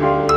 Bye.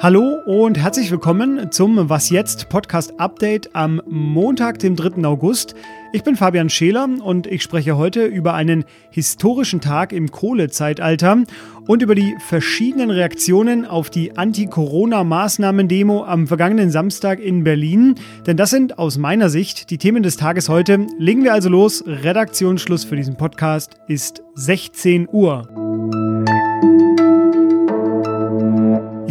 Hallo und herzlich willkommen zum Was jetzt Podcast Update am Montag, dem 3. August. Ich bin Fabian Scheler und ich spreche heute über einen historischen Tag im Kohlezeitalter und über die verschiedenen Reaktionen auf die Anti-Corona-Maßnahmen-Demo am vergangenen Samstag in Berlin. Denn das sind aus meiner Sicht die Themen des Tages heute. Legen wir also los. Redaktionsschluss für diesen Podcast ist 16 Uhr.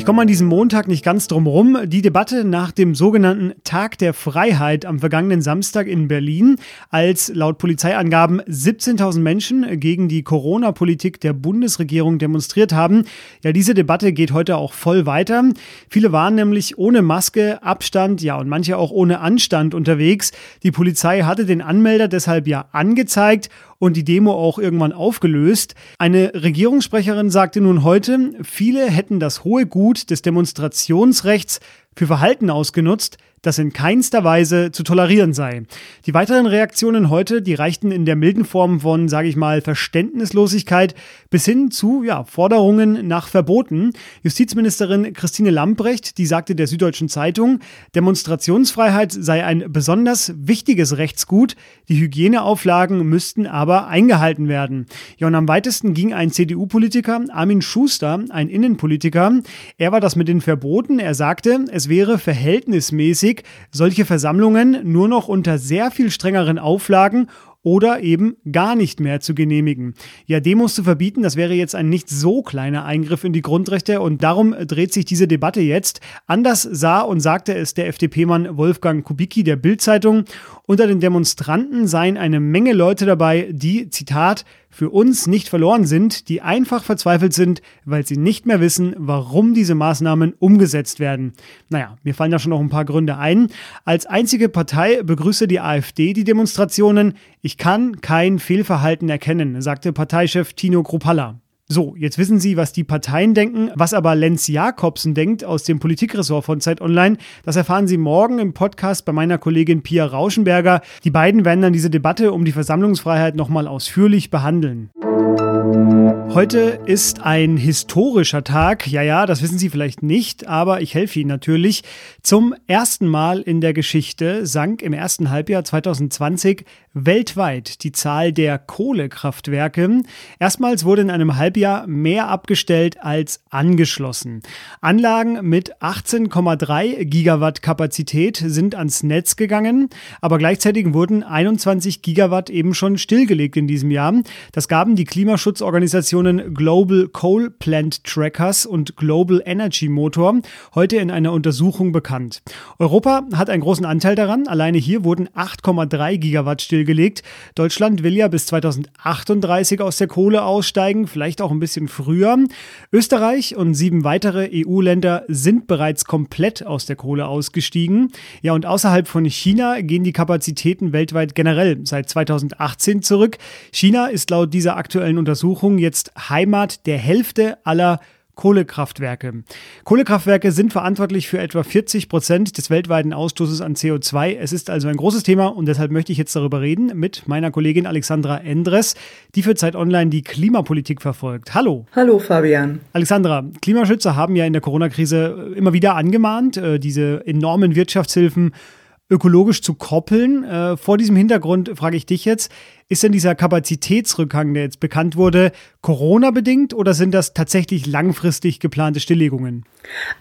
Komme an diesem Montag nicht ganz drum rum. Die Debatte nach dem sogenannten Tag der Freiheit am vergangenen Samstag in Berlin, als laut Polizeiangaben 17.000 Menschen gegen die Corona-Politik der Bundesregierung demonstriert haben. Ja, diese Debatte geht heute auch voll weiter. Viele waren nämlich ohne Maske, Abstand, ja, und manche auch ohne Anstand unterwegs. Die Polizei hatte den Anmelder deshalb ja angezeigt und die Demo auch irgendwann aufgelöst. Eine Regierungssprecherin sagte nun heute, viele hätten das hohe Gut des Demonstrationsrechts für Verhalten ausgenutzt, das in keinster Weise zu tolerieren sei. Die weiteren Reaktionen heute, die reichten in der milden Form von, sage ich mal, Verständnislosigkeit bis hin zu ja, Forderungen nach Verboten. Justizministerin Christine Lambrecht, die sagte der Süddeutschen Zeitung, Demonstrationsfreiheit sei ein besonders wichtiges Rechtsgut, die Hygieneauflagen müssten aber eingehalten werden. Ja, und am weitesten ging ein CDU-Politiker, Armin Schuster, ein Innenpolitiker. Er war das mit den Verboten. Er sagte, es wäre verhältnismäßig solche Versammlungen nur noch unter sehr viel strengeren Auflagen oder eben gar nicht mehr zu genehmigen. Ja, Demos zu verbieten, das wäre jetzt ein nicht so kleiner Eingriff in die Grundrechte und darum dreht sich diese Debatte jetzt. Anders sah und sagte es der FDP-Mann Wolfgang Kubicki der Bild-Zeitung. Unter den Demonstranten seien eine Menge Leute dabei, die, Zitat, für uns nicht verloren sind, die einfach verzweifelt sind, weil sie nicht mehr wissen, warum diese Maßnahmen umgesetzt werden. Naja, mir fallen da schon noch ein paar Gründe ein. Als einzige Partei begrüße die AfD die Demonstrationen. Ich kann kein Fehlverhalten erkennen, sagte Parteichef Tino Kruppalla. So, jetzt wissen Sie, was die Parteien denken. Was aber Lenz Jakobsen denkt aus dem Politikressort von Zeit Online, das erfahren Sie morgen im Podcast bei meiner Kollegin Pia Rauschenberger. Die beiden werden dann diese Debatte um die Versammlungsfreiheit nochmal ausführlich behandeln. Heute ist ein historischer Tag. Ja, ja, das wissen Sie vielleicht nicht, aber ich helfe Ihnen natürlich. Zum ersten Mal in der Geschichte sank im ersten Halbjahr 2020 weltweit die Zahl der Kohlekraftwerke. Erstmals wurde in einem Halbjahr mehr abgestellt als angeschlossen. Anlagen mit 18,3 Gigawatt Kapazität sind ans Netz gegangen, aber gleichzeitig wurden 21 Gigawatt eben schon stillgelegt in diesem Jahr. Das gaben die Klimaschutzorganisationen Global Coal Plant Trackers und Global Energy Motor heute in einer Untersuchung bekannt. Europa hat einen großen Anteil daran. Alleine hier wurden 8,3 Gigawatt stillgelegt. Deutschland will ja bis 2038 aus der Kohle aussteigen, vielleicht auch ein bisschen früher. Österreich und sieben weitere EU-Länder sind bereits komplett aus der Kohle ausgestiegen. Ja, und außerhalb von China gehen die Kapazitäten weltweit generell seit 2018 zurück. China ist laut dieser aktuellen Untersuchung jetzt Heimat der Hälfte aller Kohlekraftwerke. Kohlekraftwerke sind verantwortlich für etwa 40 Prozent des weltweiten Ausstoßes an CO2. Es ist also ein großes Thema und deshalb möchte ich jetzt darüber reden mit meiner Kollegin Alexandra Endres, die für Zeit Online die Klimapolitik verfolgt. Hallo. Hallo Fabian. Alexandra, Klimaschützer haben ja in der Corona-Krise immer wieder angemahnt, äh, diese enormen Wirtschaftshilfen ökologisch zu koppeln. Äh, vor diesem Hintergrund frage ich dich jetzt, ist denn dieser Kapazitätsrückgang, der jetzt bekannt wurde, Corona-bedingt oder sind das tatsächlich langfristig geplante Stilllegungen?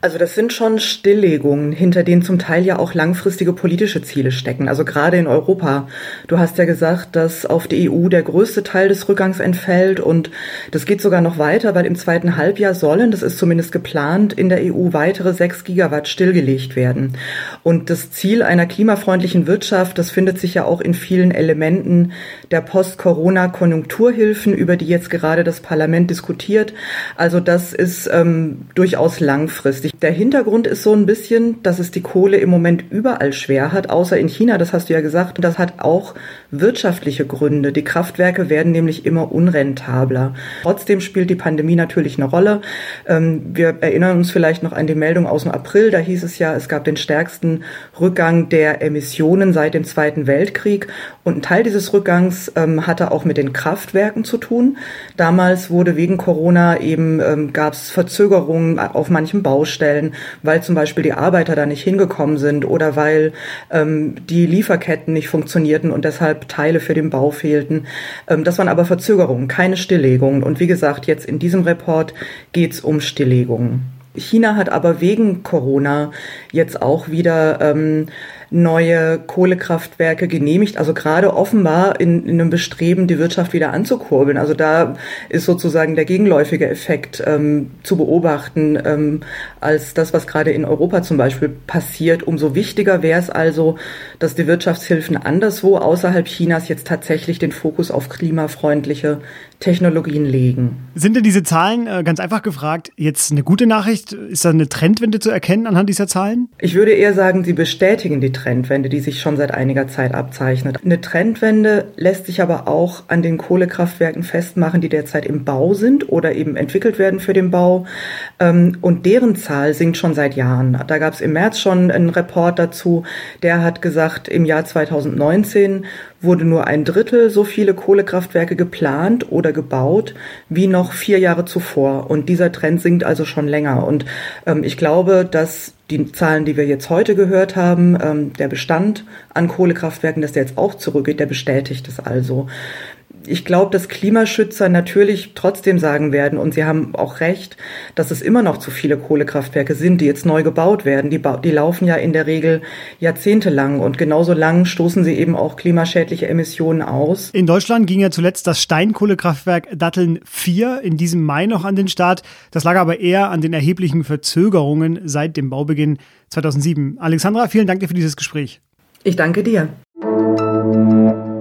Also das sind schon Stilllegungen, hinter denen zum Teil ja auch langfristige politische Ziele stecken. Also gerade in Europa. Du hast ja gesagt, dass auf die EU der größte Teil des Rückgangs entfällt und das geht sogar noch weiter, weil im zweiten Halbjahr sollen, das ist zumindest geplant, in der EU weitere sechs Gigawatt stillgelegt werden. Und das Ziel einer klimafreundlichen Wirtschaft, das findet sich ja auch in vielen Elementen der der Post-Corona-Konjunkturhilfen, über die jetzt gerade das Parlament diskutiert. Also das ist ähm, durchaus langfristig. Der Hintergrund ist so ein bisschen, dass es die Kohle im Moment überall schwer hat, außer in China, das hast du ja gesagt. Das hat auch wirtschaftliche Gründe. Die Kraftwerke werden nämlich immer unrentabler. Trotzdem spielt die Pandemie natürlich eine Rolle. Ähm, wir erinnern uns vielleicht noch an die Meldung aus dem April. Da hieß es ja, es gab den stärksten Rückgang der Emissionen seit dem Zweiten Weltkrieg. Und ein Teil dieses Rückgangs ähm, hatte auch mit den Kraftwerken zu tun. Damals wurde wegen Corona eben, ähm, gab es Verzögerungen auf manchen Baustellen, weil zum Beispiel die Arbeiter da nicht hingekommen sind oder weil ähm, die Lieferketten nicht funktionierten und deshalb Teile für den Bau fehlten. Ähm, das waren aber Verzögerungen, keine Stilllegungen. Und wie gesagt, jetzt in diesem Report geht es um Stilllegungen. China hat aber wegen Corona jetzt auch wieder ähm, neue Kohlekraftwerke genehmigt, also gerade offenbar in, in einem Bestreben, die Wirtschaft wieder anzukurbeln. Also da ist sozusagen der gegenläufige Effekt ähm, zu beobachten, ähm, als das, was gerade in Europa zum Beispiel passiert. Umso wichtiger wäre es also, dass die Wirtschaftshilfen anderswo außerhalb Chinas jetzt tatsächlich den Fokus auf klimafreundliche Technologien legen. Sind denn diese Zahlen, äh, ganz einfach gefragt, jetzt eine gute Nachricht? Ist da eine Trendwende zu erkennen anhand dieser Zahlen? Ich würde eher sagen, sie bestätigen die Trendwende, die sich schon seit einiger Zeit abzeichnet. Eine Trendwende lässt sich aber auch an den Kohlekraftwerken festmachen, die derzeit im Bau sind oder eben entwickelt werden für den Bau. Ähm, und deren Zahl sinkt schon seit Jahren. Da gab es im März schon einen Report dazu, der hat gesagt, im Jahr 2019 wurde nur ein Drittel so viele Kohlekraftwerke geplant oder gebaut wie noch vier Jahre zuvor. Und dieser Trend sinkt also schon länger. Und ähm, ich glaube, dass die Zahlen, die wir jetzt heute gehört haben, ähm, der Bestand an Kohlekraftwerken, dass der jetzt auch zurückgeht, der bestätigt es also ich glaube, dass Klimaschützer natürlich trotzdem sagen werden, und sie haben auch recht, dass es immer noch zu viele Kohlekraftwerke sind, die jetzt neu gebaut werden. Die, die laufen ja in der Regel jahrzehntelang und genauso lang stoßen sie eben auch klimaschädliche Emissionen aus. In Deutschland ging ja zuletzt das Steinkohlekraftwerk Datteln 4 in diesem Mai noch an den Start. Das lag aber eher an den erheblichen Verzögerungen seit dem Baubeginn 2007. Alexandra, vielen Dank dir für dieses Gespräch. Ich danke dir.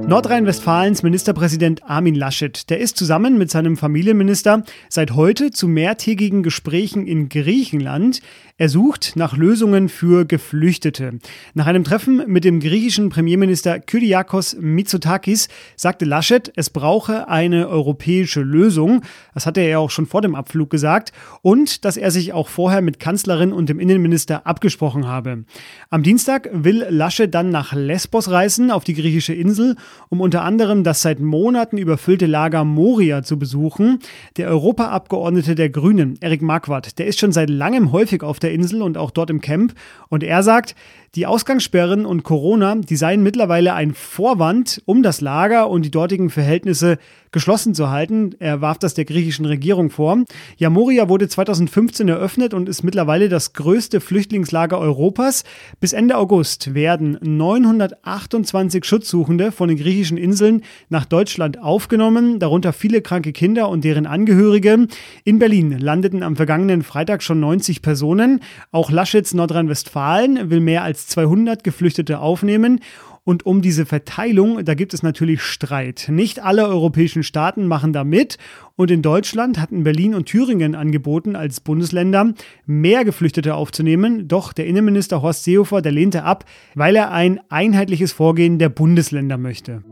Nordrhein-Westfalens Ministerpräsident Armin Laschet, der ist zusammen mit seinem Familienminister seit heute zu mehrtägigen Gesprächen in Griechenland. Er sucht nach Lösungen für Geflüchtete. Nach einem Treffen mit dem griechischen Premierminister Kyriakos Mitsotakis sagte Laschet, es brauche eine europäische Lösung. Das hatte er ja auch schon vor dem Abflug gesagt. Und dass er sich auch vorher mit Kanzlerin und dem Innenminister abgesprochen habe. Am Dienstag will Laschet dann nach Lesbos reisen, auf die griechische Insel um unter anderem das seit Monaten überfüllte Lager Moria zu besuchen. Der Europaabgeordnete der Grünen, Erik Marquardt, der ist schon seit langem häufig auf der Insel und auch dort im Camp. Und er sagt, die Ausgangssperren und Corona, die seien mittlerweile ein Vorwand, um das Lager und die dortigen Verhältnisse geschlossen zu halten. Er warf das der griechischen Regierung vor. Ja, Moria wurde 2015 eröffnet und ist mittlerweile das größte Flüchtlingslager Europas. Bis Ende August werden 928 Schutzsuchende von den griechischen Inseln nach Deutschland aufgenommen, darunter viele kranke Kinder und deren Angehörige. In Berlin landeten am vergangenen Freitag schon 90 Personen. Auch Laschets Nordrhein-Westfalen will mehr als 200 Geflüchtete aufnehmen. Und um diese Verteilung, da gibt es natürlich Streit. Nicht alle europäischen Staaten machen da mit. Und in Deutschland hatten Berlin und Thüringen angeboten, als Bundesländer mehr Geflüchtete aufzunehmen. Doch der Innenminister Horst Seehofer, der lehnte ab, weil er ein einheitliches Vorgehen der Bundesländer möchte.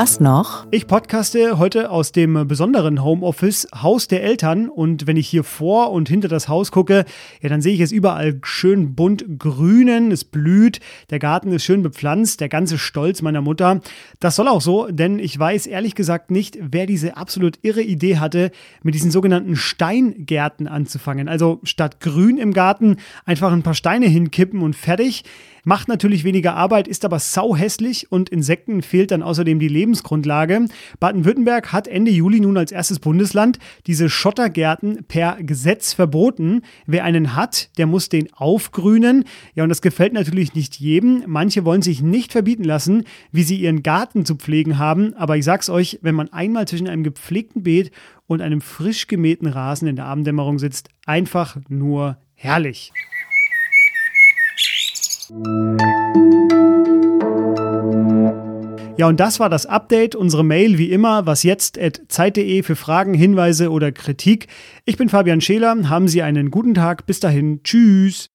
Was noch? Ich podcaste heute aus dem besonderen Homeoffice Haus der Eltern und wenn ich hier vor und hinter das Haus gucke, ja, dann sehe ich es überall schön bunt grünen, es blüht, der Garten ist schön bepflanzt, der ganze Stolz meiner Mutter. Das soll auch so, denn ich weiß ehrlich gesagt nicht, wer diese absolut irre Idee hatte, mit diesen sogenannten Steingärten anzufangen. Also statt Grün im Garten einfach ein paar Steine hinkippen und fertig. Macht natürlich weniger Arbeit, ist aber sauhässlich und Insekten fehlt dann außerdem die Lebensgrundlage. Baden-Württemberg hat Ende Juli nun als erstes Bundesland diese Schottergärten per Gesetz verboten. Wer einen hat, der muss den aufgrünen. Ja, und das gefällt natürlich nicht jedem. Manche wollen sich nicht verbieten lassen, wie sie ihren Garten zu pflegen haben. Aber ich sag's euch, wenn man einmal zwischen einem gepflegten Beet und einem frisch gemähten Rasen in der Abenddämmerung sitzt, einfach nur herrlich. Ja, und das war das Update. Unsere Mail wie immer, was jetzt zeit.de für Fragen, Hinweise oder Kritik. Ich bin Fabian Scheler. Haben Sie einen guten Tag. Bis dahin. Tschüss.